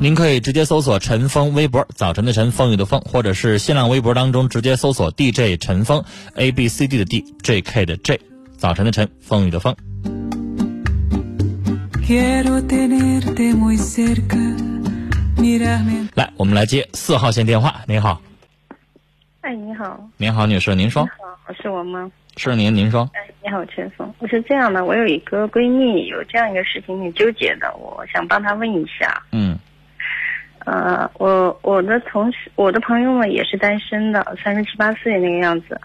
您可以直接搜索陈峰微博，早晨的晨，风雨的风，或者是新浪微博当中直接搜索 DJ 陈峰，A B C D 的 D，J K 的 J，早晨的晨，风雨的风。来，我们来接四号线电话。您好。哎，你好。您好，女士，您说。你好，是我吗？是您，您说。哎，你好，陈峰。我是这样的，我有一个闺蜜，有这样一个事情挺纠结的，我想帮她问一下。嗯。呃，我我的同事，我的朋友们也是单身的，三十七八岁那个样子，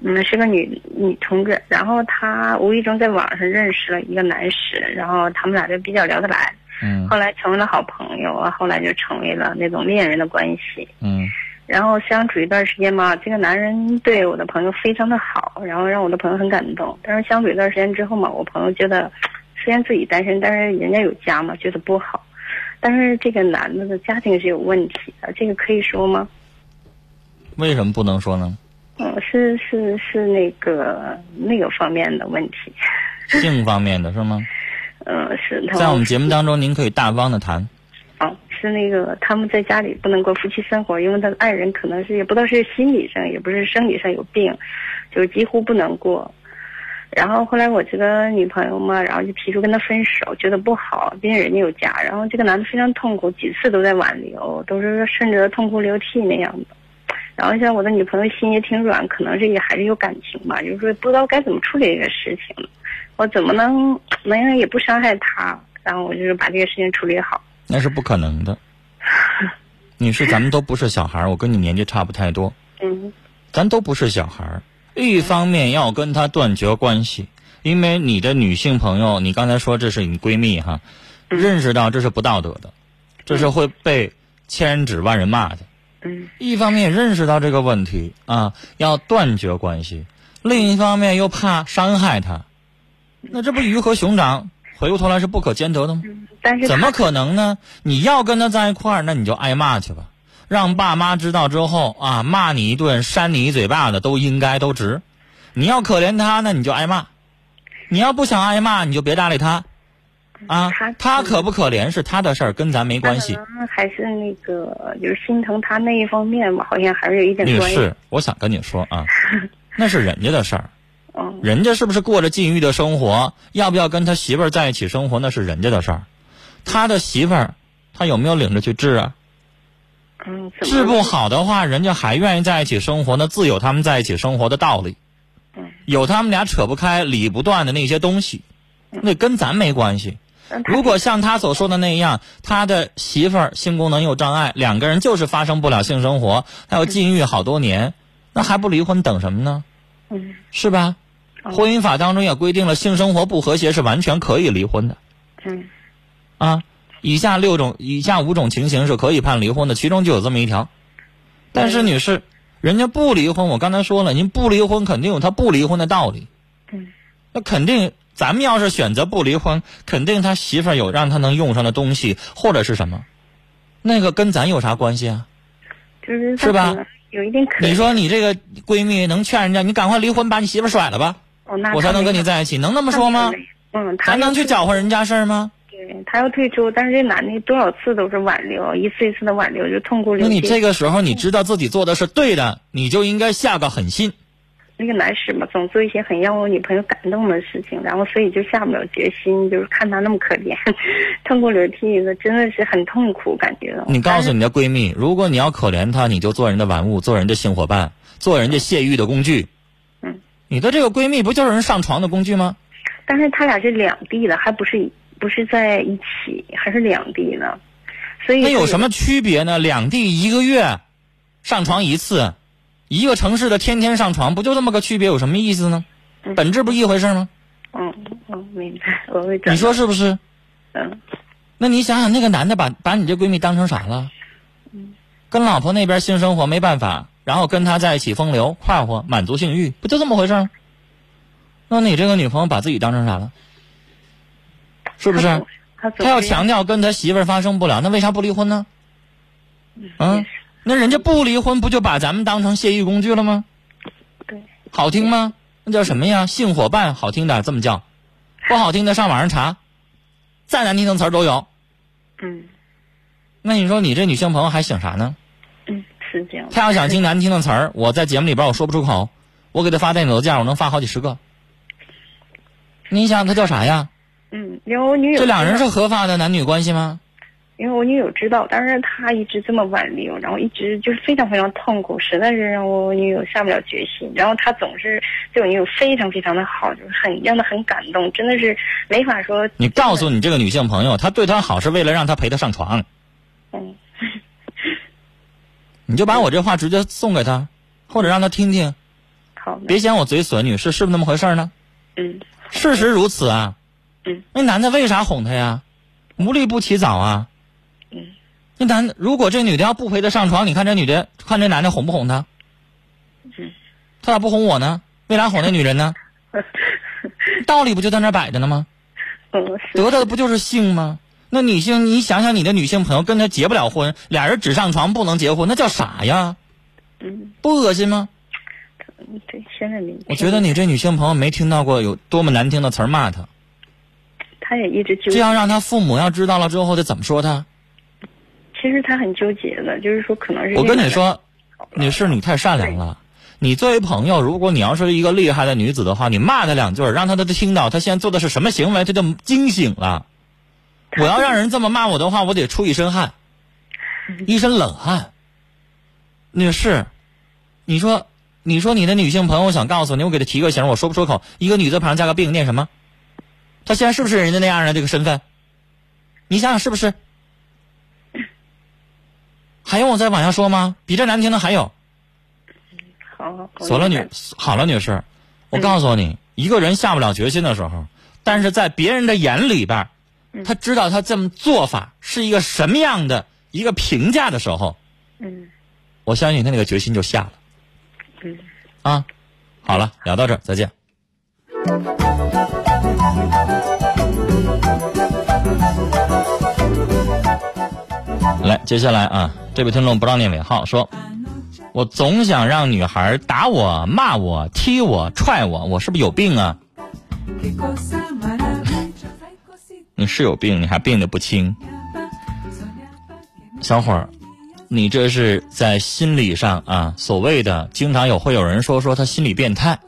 嗯，是个女女同志。然后她无意中在网上认识了一个男士，然后他们俩就比较聊得来，嗯，后来成为了好朋友啊，后来就成为了那种恋人的关系，嗯，然后相处一段时间嘛，这个男人对我的朋友非常的好，然后让我的朋友很感动。但是相处一段时间之后嘛，我朋友觉得，虽然自己单身，但是人家有家嘛，觉得不好。但是这个男的的家庭是有问题的，这个可以说吗？为什么不能说呢？嗯，是是是那个那个方面的问题。性方面的是吗？嗯，是。在我们节目当中，您可以大方的谈。是那个他们在家里不能过夫妻生活，因为他的爱人可能是也不知道是心理上，也不是生理上有病，就几乎不能过。然后后来我这个女朋友嘛，然后就提出跟他分手，觉得不好，毕竟人家有家。然后这个男的非常痛苦，几次都在挽留，都是顺着痛哭流涕那样的。然后像我的女朋友心也挺软，可能是也还是有感情吧，就是说不知道该怎么处理这个事情，我怎么能能也不伤害他？然后我就是把这个事情处理好。那是不可能的，你是，咱们都不是小孩我跟你年纪差不太多。嗯。咱都不是小孩一方面要跟他断绝关系，因为你的女性朋友，你刚才说这是你闺蜜哈，认识到这是不道德的，这是会被千人指万人骂的。嗯。一方面认识到这个问题啊，要断绝关系；另一方面又怕伤害他，那这不鱼和熊掌回过头来是不可兼得的吗？但是怎么可能呢？你要跟他在一块儿，那你就挨骂去吧。让爸妈知道之后啊，骂你一顿，扇你一嘴巴子，都应该都值。你要可怜他那，你就挨骂；你要不想挨骂，你就别搭理他。啊，他可不可怜是他的事儿，跟咱没关系。还是那个，就是心疼他那一方面吧，好像还是有一点关系。女士，我想跟你说啊，那是人家的事儿。人家是不是过着禁欲的生活？要不要跟他媳妇儿在一起生活？那是人家的事儿。他的媳妇儿，他有没有领着去治啊？治不好的话，人家还愿意在一起生活，那自有他们在一起生活的道理。有他们俩扯不开、理不断的那些东西，那跟咱没关系。如果像他所说的那样，他的媳妇儿性功能有障碍，两个人就是发生不了性生活，还有禁欲好多年，那还不离婚等什么呢？嗯，是吧？婚姻法当中也规定了，性生活不和谐是完全可以离婚的。嗯，啊，以下六种、以下五种情形是可以判离婚的，其中就有这么一条。但是女士，人家不离婚，我刚才说了，您不离婚肯定有他不离婚的道理。嗯，那肯定，咱们要是选择不离婚，肯定他媳妇儿有让他能用上的东西，或者是什么，那个跟咱有啥关系啊？就是是吧？有一点可你说你这个闺蜜能劝人家，你赶快离婚，把你媳妇甩了吧，我才能跟你在一起，能那么说吗？嗯，咱能去搅和人家事儿吗？对他要退出，但是这男的多少次都是挽留，一次一次的挽留，就痛苦流涕。那你这个时候你知道自己做的是对的，你就应该下个狠心。那个男士嘛，总做一些很让我女朋友感动的事情，然后所以就下不了决心，就是看他那么可怜，痛哭流涕的，真的是很痛苦，感觉。你告诉你的闺蜜，如果你要可怜他，你就做人的玩物，做人的性伙伴，做人家泄欲的工具。嗯。你的这个闺蜜不就是人上床的工具吗？但是他俩是两地的，还不是不是在一起，还是两地呢，所以那有什么区别呢？两地一个月上床一次。一个城市的天天上床，不就这么个区别？有什么意思呢？本质不一回事吗？嗯我，明白，我会。你说是不是？嗯。那你想想，那个男的把把你这闺蜜当成啥了？嗯。跟老婆那边性生活没办法，然后跟他在一起风流快活，满足性欲，不就这么回事吗？那你这个女朋友把自己当成啥了？是不是？他要强调跟他媳妇儿发生不了，那为啥不离婚呢？嗯。那人家不离婚，不就把咱们当成泄欲工具了吗？对，好听吗？那叫什么呀？性伙伴，好听的这么叫，不好听的上网上查，再难听的词儿都有。嗯。那你说你这女性朋友还想啥呢？嗯，是这样。她要想听难听的词儿，我在节目里边我说不出口，我给她发电子邮件，我能发好几十个。你想她叫啥呀？嗯，有女友。这两人是合法的男女关系吗？因为我女友知道，但是她一直这么挽留，然后一直就是非常非常痛苦，实在是让我女友下不了决心。然后她总是对我女友非常非常的好，就是很让她很感动，真的是没法说。你告诉你这个女性朋友，她对她好是为了让她陪她上床。嗯。你就把我这话直接送给她，或者让她听听。好。别嫌我嘴损，女士是不是那么回事呢？嗯。事实如此啊。嗯。那男的为啥哄她呀？无利不起早啊。那男的，如果这女的要不陪他上床，你看这女的，看这男的哄不哄她？嗯，他咋不哄我呢？为啥哄那女人呢？道理不就在那摆着呢吗？嗯得到的不就是性吗？那女性，你想想，你的女性朋友跟他结不了婚，俩人只上床不能结婚，那叫啥呀？嗯，不恶心吗？对，现在没。我觉得你这女性朋友没听到过有多么难听的词儿骂他。他也一直就这样让他父母要知道了之后，得怎么说他？其实他很纠结的，就是说可能是我跟你说，女士，你太善良了。你作为朋友，如果你要是一个厉害的女子的话，你骂她两句，让她都听到她现在做的是什么行为，她就惊醒了。我要让人这么骂我的话，我得出一身汗，一身冷汗。女士，你说，你说你的女性朋友想告诉你，我给她提个醒，我说不出口。一个女字旁加个病，念什么？她现在是不是人家那样的这个身份？你想想是不是？还用我再往下说吗？比这难听的还有。好，锁了女，好了，女士，我告诉你，一个人下不了决心的时候，但是在别人的眼里边，他知道他这么做法是一个什么样的一个评价的时候，嗯，我相信他那个决心就下了。嗯，啊，好了，聊到这儿，再见。来，接下来啊。这位听众不让念尾号，说：“我总想让女孩打我、骂我、踢我、踹我，我是不是有病啊？”你是有病，你还病得不轻。小伙儿，你这是在心理上啊，所谓的经常有会有人说说他心理变态。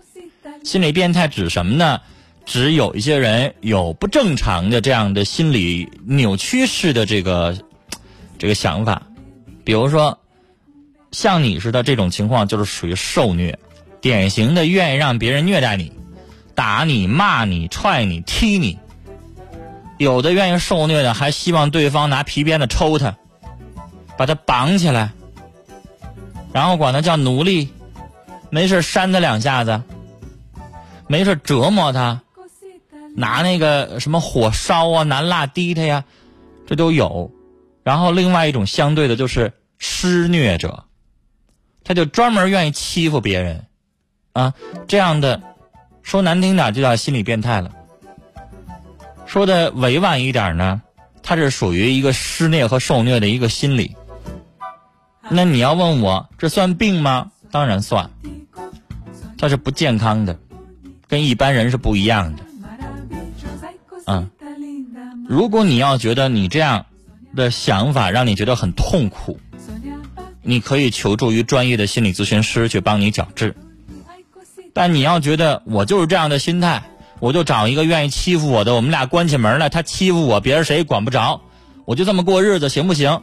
心理变态指什么呢？指有一些人有不正常的这样的心理扭曲式的这个这个想法。比如说，像你似的这种情况，就是属于受虐，典型的愿意让别人虐待你，打你、骂你、踹你、踢你。有的愿意受虐的，还希望对方拿皮鞭子抽他，把他绑起来，然后管他叫奴隶，没事扇他两下子，没事折磨他，拿那个什么火烧啊，拿蜡滴他呀，这都有。然后另外一种相对的就是施虐者，他就专门愿意欺负别人，啊，这样的说难听点就叫心理变态了。说的委婉一点呢，他是属于一个施虐和受虐的一个心理。那你要问我这算病吗？当然算，它是不健康的，跟一般人是不一样的。嗯，如果你要觉得你这样的想法让你觉得很痛苦，你可以求助于专业的心理咨询师去帮你矫治。但你要觉得我就是这样的心态，我就找一个愿意欺负我的，我们俩关起门来，他欺负我，别人谁也管不着，我就这么过日子，行不行？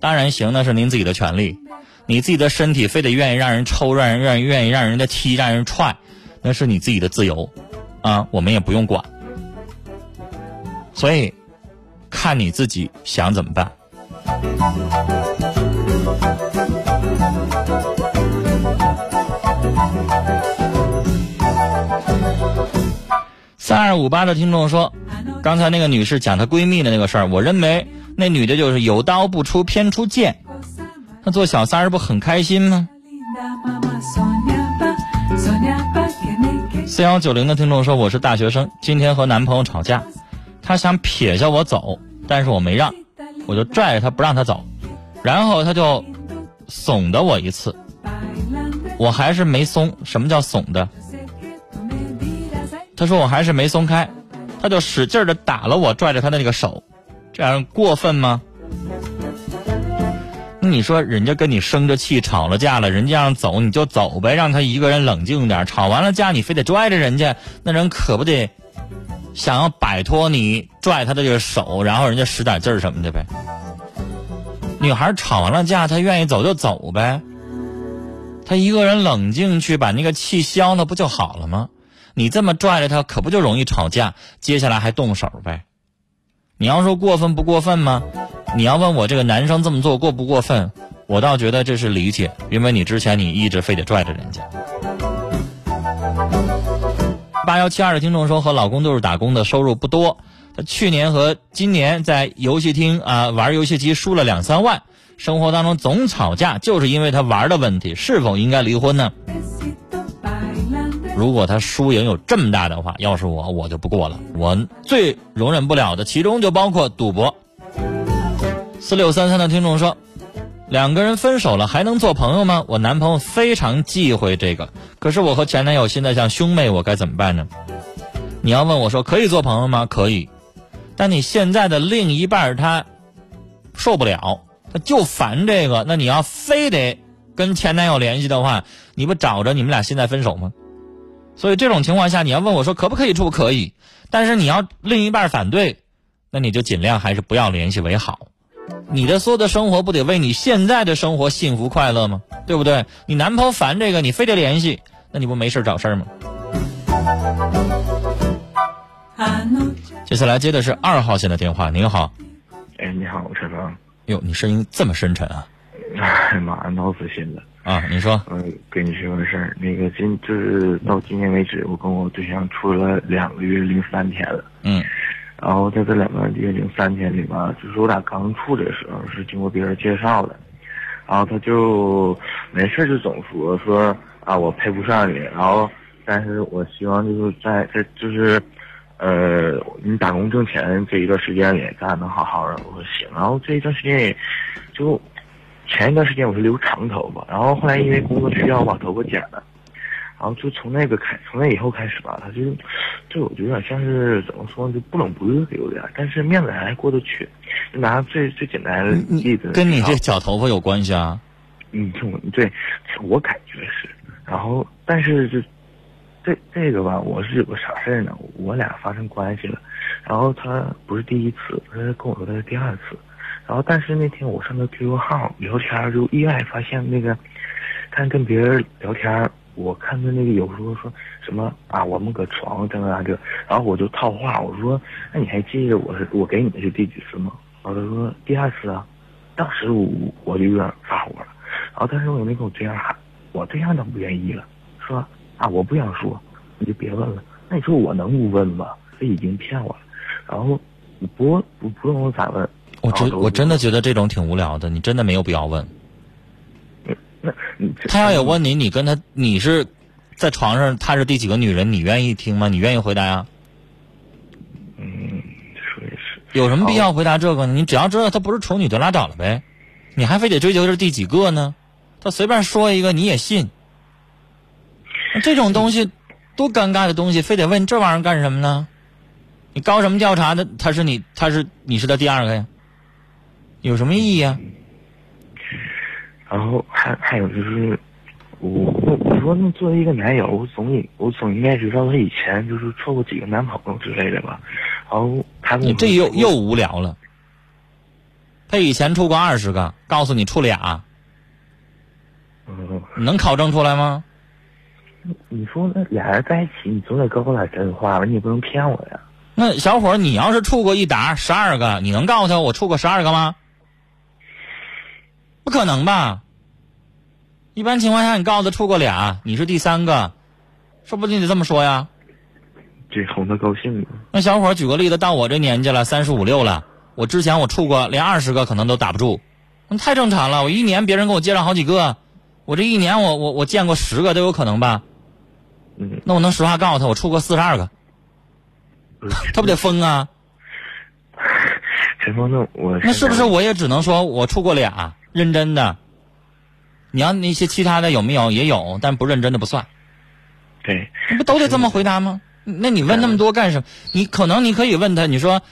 当然行，那是您自己的权利。你自己的身体非得愿意让人抽，让人愿意愿意让人家踢，让人踹，那是你自己的自由，啊，我们也不用管。所以，看你自己想怎么办。三二五八的听众说，刚才那个女士讲她闺蜜的那个事儿，我认为。那女的就是有刀不出偏出剑，那做小三儿不很开心吗？四幺九零的听众说：“我是大学生，今天和男朋友吵架，他想撇下我走，但是我没让，我就拽着他不让他走，然后他就怂的我一次，我还是没松。什么叫怂的？他说我还是没松开，他就使劲的打了我拽着他的那个手。”这样过分吗？那你说人家跟你生着气吵了架了，人家让走你就走呗，让他一个人冷静点。吵完了架你非得拽着人家，那人可不得想要摆脱你拽他的这个手，然后人家使点劲儿什么的呗。女孩吵完了架，她愿意走就走呗，她一个人冷静去把那个气消了不就好了吗？你这么拽着她，可不就容易吵架，接下来还动手呗。你要说过分不过分吗？你要问我这个男生这么做过不过分？我倒觉得这是理解，因为你之前你一直非得拽着人家。八幺七二的听众说，和老公都是打工的，收入不多。他去年和今年在游戏厅啊玩游戏机输了两三万，生活当中总吵架，就是因为他玩的问题。是否应该离婚呢？如果他输赢有这么大的话，要是我，我就不过了。我最容忍不了的，其中就包括赌博。四六三三的听众说，两个人分手了还能做朋友吗？我男朋友非常忌讳这个，可是我和前男友现在像兄妹，我该怎么办呢？你要问我说可以做朋友吗？可以，但你现在的另一半他受不了，他就烦这个，那你要非得跟前男友联系的话，你不找着你们俩现在分手吗？所以这种情况下，你要问我说可不可以处？可以，但是你要另一半反对，那你就尽量还是不要联系为好。你的所有的生活不得为你现在的生活幸福快乐吗？对不对？你男朋友烦这个，你非得联系，那你不没事找事儿吗？接下来接的是二号线的电话，您好。哎，你好，陈峰。哟，你声音这么深沉啊！哎妈，闹死心了。啊，你说，嗯，跟你说个事儿，那个今就是到今天为止，我跟我对象处了两个月零三天了，嗯，然后在这两个月零三天里吧，就是我俩刚处的时候是经过别人介绍的，然后他就没事就总说说啊我配不上你，然后但是我希望就是在这就是，呃，你打工挣钱这一段时间里，咱俩能好好的。我说行，然后这一段时间里，就。前一段时间我是留长头发，然后后来因为工作需要把头发剪了，然后就从那个开，从那以后开始吧，他就，对我就有点像是怎么说呢，就不冷不热的有点，但是面子还过得去。拿最最简单的例子，跟你这绞头发有关系啊？嗯，听我对，我感觉是。然后，但是这这这个吧，我是有个啥事儿呢？我俩发生关系了，然后他不是第一次，他跟我说他是第二次。然后，但是那天我上他 QQ 号聊天，就意外发现那个，他跟别人聊天，我看他那个有时候说什么啊，我们搁床上这啊这，然后我就套话，我说那你还记得我是我给你的是第几次吗？然后他说第二次啊，当时我我就有点发火了，然后但是我也没跟我对象喊，我对象倒不愿意了，说啊，我不想说，你就别问了。那你说我能不问吗？他已经骗我了，然后你不不不问我咋问？我真我真的觉得这种挺无聊的，你真的没有必要问。那 他要有问你，你跟他你是在床上，他是第几个女人？你愿意听吗？你愿意回答呀？嗯，说也是。有什么必要回答这个呢？你只要知道他不是处女就拉倒了呗，你还非得追求是第几个呢？他随便说一个你也信？这种东西多尴尬的东西，非得问这玩意儿干什么呢？你搞什么调查的？他是你，他是你是他第二个呀？有什么意义啊？然后还还有就是，我我我说那作为一个男友，我总应我总应该知道他以前就是处过几个男朋友之类的吧。然后他你这又又无聊了。他以前处过二十个，告诉你处俩。嗯。能考证出来吗？你说那俩人在一起，你总得告诉我点真话吧？你也不能骗我呀。那小伙，你要是处过一打十二个，你能告诉他我处过十二个吗？不可能吧？一般情况下，你告诉他处过俩，你是第三个，说不定得这么说呀。这哄他高兴。那小伙举个例子，到我这年纪了，三十五六了，我之前我处过连二十个可能都打不住，那太正常了。我一年别人给我介绍好几个，我这一年我我我见过十个都有可能吧。嗯。那我能实话告诉他，我处过四十二个，他不得疯啊？陈峰，那我那是不是我也只能说我处过俩，认真的？你要那些其他的有没有也有，但不认真的不算。对，你不都得这么回答吗？那你问那么多干什么？你可能你可以问他，你说，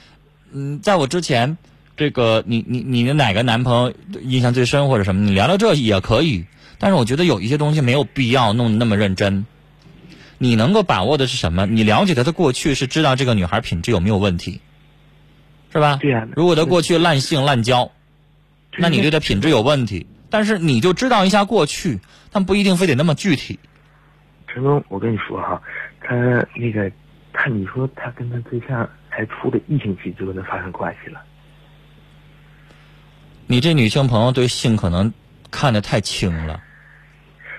嗯，在我之前，这个你你你的哪个男朋友印象最深或者什么？你聊聊这也可以。但是我觉得有一些东西没有必要弄那么认真。你能够把握的是什么？你了解他的过去，是知道这个女孩品质有没有问题，是吧？对呀。如果他过去滥性滥交，那你对他品质有问题。但是你就知道一下过去，但不一定非得那么具体。陈东，我跟你说哈，他那个，他你说他跟他对象才处了一星期就跟他发生关系了。你这女性朋友对性可能看得太轻了。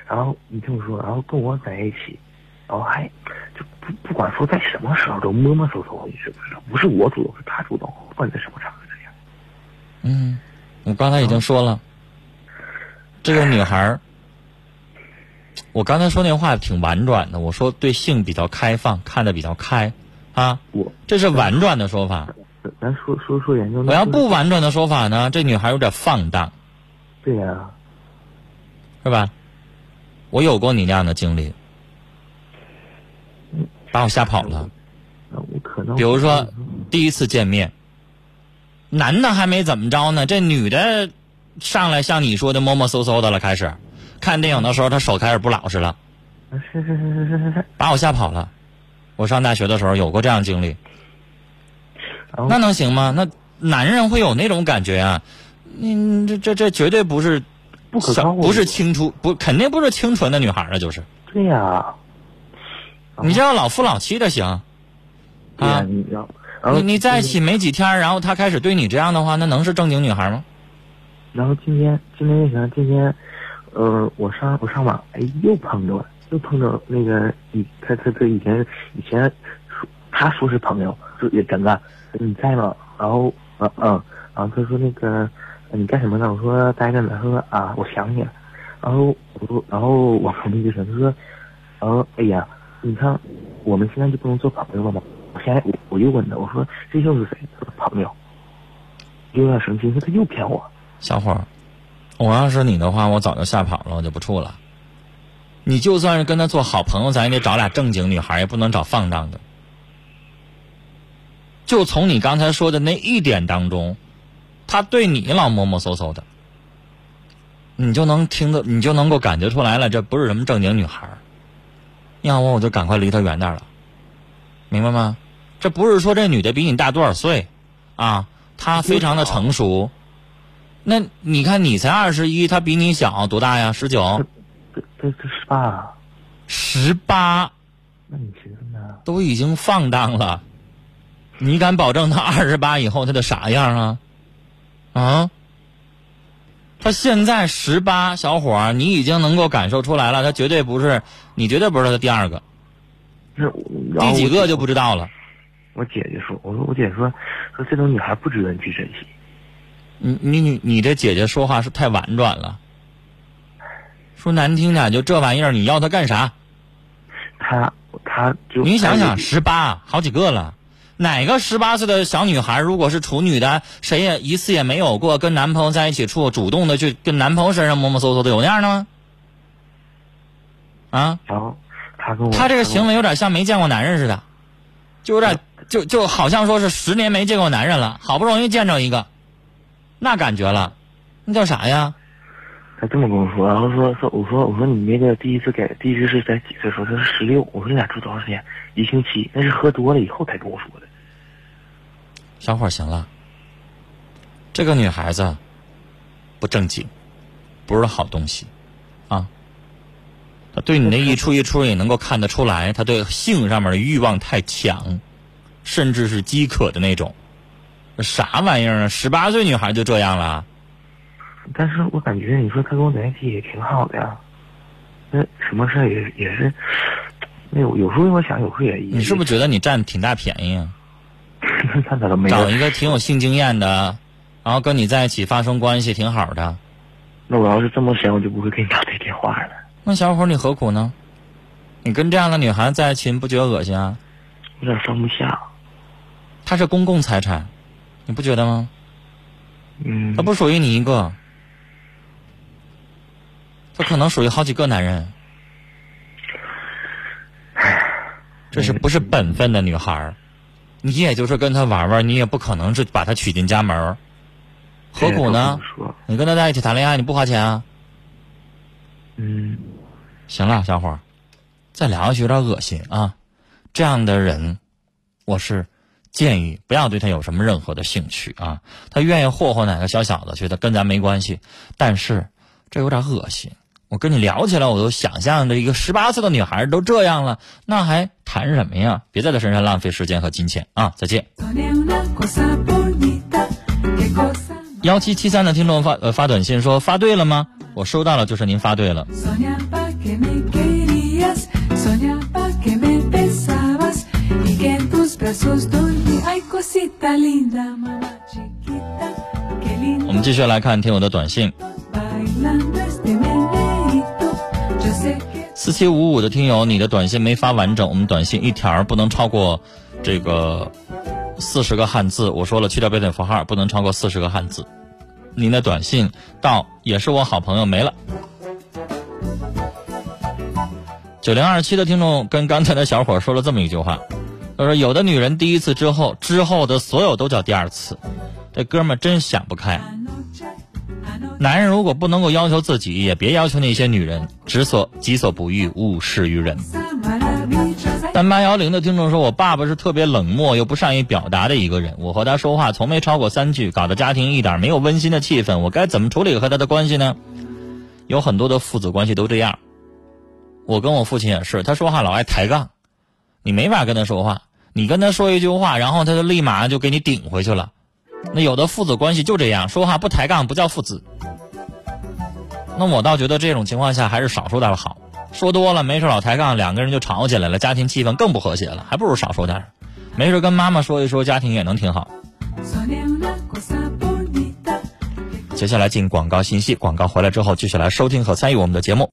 然后你听我说，然后跟我在一起，然后还就不不管说在什么时候都摸摸搜搜，你知不知道？不是我主动，是他主动，不管在什么场合这样。嗯，我刚才已经说了。这个女孩儿，我刚才说那话挺婉转的。我说对性比较开放，看得比较开，啊，我这是婉转的说法。咱说说说研究。我要不婉转的说法呢？这女孩有点放荡。对呀。是吧？我有过你那样的经历，把我吓跑了。我可能。比如说，第一次见面，男的还没怎么着呢，这女的。上来像你说的摸摸搜搜的了，开始看电影的时候，他手开始不老实了，是是是是是是，把我吓跑了。我上大学的时候有过这样经历，那能行吗？那男人会有那种感觉啊？你这这这绝对不是不可靠，不是清楚，不肯定不是清纯的女孩啊，就是。对呀，你这样老夫老妻的行啊？你你你在一起没几天，然后他开始对你这样的话，那能是正经女孩吗？然后今天今天又想，今天，呃，我上我上网，哎，又碰着了，又碰着那个以他他他以前以前说他说是朋友，说也真的，你在吗？然后嗯嗯，然后他说那个你干什么呢？我说待着呢。他说啊，我想你了。然后我说，然后我旁边就说，他说，然后哎呀，你看我们现在就不能做朋友了吗？我现在我我又问他，我说这又是谁？他说朋友，有点生气，说他又骗我。小伙儿，我要是你的话，我早就吓跑了，我就不处了。你就算是跟他做好朋友，咱也得找俩正经女孩，也不能找放荡的。就从你刚才说的那一点当中，他对你老摸摸搜搜的，你就能听得，你就能够感觉出来了，这不是什么正经女孩。要我我就赶快离他远点了，明白吗？这不是说这女的比你大多少岁，啊，她非常的成熟。那你看，你才二十一，他比你小多大呀？十九？这这这十八？十八？那你寻思呢？都已经放荡了，你敢保证他二十八以后他的啥样啊？啊？他现在十八，小伙儿，你已经能够感受出来了，他绝对不是，你绝对不是他的第二个。那第几个就不知道了。我姐姐说：“我说我姐说，说这种女孩不值得你去珍惜。”你你你你这姐姐说话是太婉转了。说难听点，就这玩意儿，你要她干啥？她她就你想想，十八好几个了，哪个十八岁的小女孩如果是处女的，谁也一次也没有过跟男朋友在一起处，主动的去跟男朋友身上摸摸搜搜的，有那样的吗？啊？然后他跟我，他这个行为有点像没见过男人似的，就有点。就就好像说是十年没见过男人了，好不容易见着一个，那感觉了，那叫啥呀？他这么跟我说，然后说说我说我说你那个第一次给第一次是在几岁？说他是十六。我说你俩住多长时间？一星期。那是喝多了以后才跟我说的。小伙行了，这个女孩子不正经，不是好东西啊。他对你那一出一出也能够看得出来，他对性上面的欲望太强。甚至是饥渴的那种，啥玩意儿啊？十八岁女孩就这样了？但是我感觉你说她跟我在一起也挺好的呀，那什么事儿也也是，那有有时候我想，有时候也你是不是觉得你占挺大便宜啊？他咋都没找一个挺有性经验的，然后跟你在一起发生关系挺好的。那我要是这么想，我就不会给你打这电话了。那小伙你何苦呢？你跟这样的女孩子在一起，你不觉得恶心啊？有点放不下。她是公共财产，你不觉得吗？嗯。它不属于你一个，它可能属于好几个男人。这是不是本分的女孩你也就是跟他玩玩，你也不可能是把她娶进家门何苦呢？你跟他在一起谈恋爱，你不花钱啊？嗯。行了，小伙儿，再聊下去有点恶心啊！这样的人，我是。建议不要对他有什么任何的兴趣啊，他愿意霍霍哪个小小子去，他跟咱没关系。但是这有点恶心，我跟你聊起来，我都想象着一个十八岁的女孩都这样了，那还谈什么呀？别在他身上浪费时间和金钱啊！再见。幺七七三的听众发呃发短信说发对了吗？我收到了，就是您发对了。我们继续来看听友的短信。四七五五的听友，你的短信没发完整，我们短信一条不能超过这个四十个汉字。我说了，去掉标点符号，不能超过四十个汉字。您的短信到也是我好朋友没了。九零二七的听众跟刚才的小伙说了这么一句话。他说：“有的女人第一次之后，之后的所有都叫第二次。这哥们真想不开。男人如果不能够要求自己，也别要求那些女人。己所己所不欲，勿施于人。”但八幺零的听众说：“我爸爸是特别冷漠又不善于表达的一个人。我和他说话从没超过三句，搞得家庭一点没有温馨的气氛。我该怎么处理和他的关系呢？”有很多的父子关系都这样。我跟我父亲也是，他说话老爱抬杠。你没法跟他说话，你跟他说一句话，然后他就立马就给你顶回去了。那有的父子关系就这样，说话不抬杠不叫父子。那我倒觉得这种情况下还是少说点好，说多了没事老抬杠，两个人就吵起来了，家庭气氛更不和谐了，还不如少说点没事跟妈妈说一说，家庭也能挺好。接下来进广告信息，广告回来之后继续来收听和参与我们的节目。